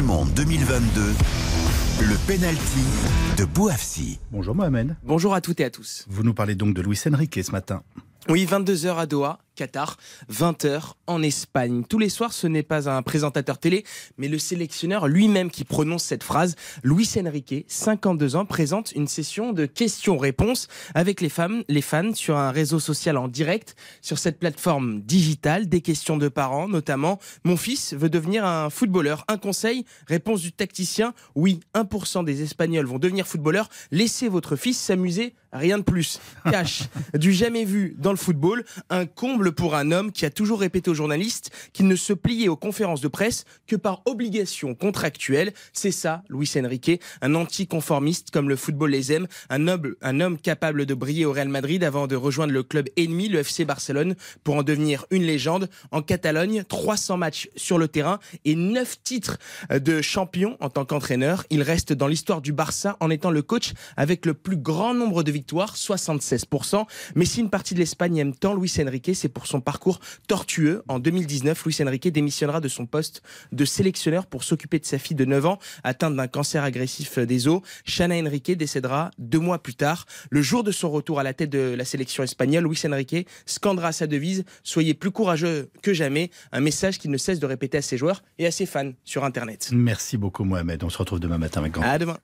du Monde 2022, le penalty de Bouafsi. Bonjour Mohamed. Bonjour à toutes et à tous. Vous nous parlez donc de Luis Enrique ce matin. Oui, 22h à Doha, Qatar, 20h en Espagne. Tous les soirs, ce n'est pas un présentateur télé, mais le sélectionneur lui-même qui prononce cette phrase. Luis Enrique, 52 ans, présente une session de questions-réponses avec les femmes, les fans sur un réseau social en direct, sur cette plateforme digitale, des questions de parents, notamment Mon fils veut devenir un footballeur. Un conseil Réponse du tacticien Oui, 1% des Espagnols vont devenir footballeurs. Laissez votre fils s'amuser, rien de plus. Cash, du jamais vu dans le football, un comble pour un homme qui a toujours répété aux journalistes qu'il ne se pliait aux conférences de presse que par obligation contractuelle. C'est ça, Luis Enrique, un anticonformiste comme le football les aime, un, noble, un homme capable de briller au Real Madrid avant de rejoindre le club ennemi, le FC Barcelone, pour en devenir une légende. En Catalogne, 300 matchs sur le terrain et 9 titres de champion en tant qu'entraîneur. Il reste dans l'histoire du Barça en étant le coach avec le plus grand nombre de victoires, 76%. Mais si une partie de l'Espagne aime tant Luis Enrique, c'est pour son parcours tortueux. En 2019, Luis Enrique démissionnera de son poste de sélectionneur pour s'occuper de sa fille de 9 ans atteinte d'un cancer agressif des os. Shana Enrique décédera deux mois plus tard. Le jour de son retour à la tête de la sélection espagnole, Luis Enrique scandera sa devise Soyez plus courageux que jamais. Un message qu'il ne cesse de répéter à ses joueurs et à ses fans sur Internet. Merci beaucoup Mohamed. On se retrouve demain matin avec grand. À demain.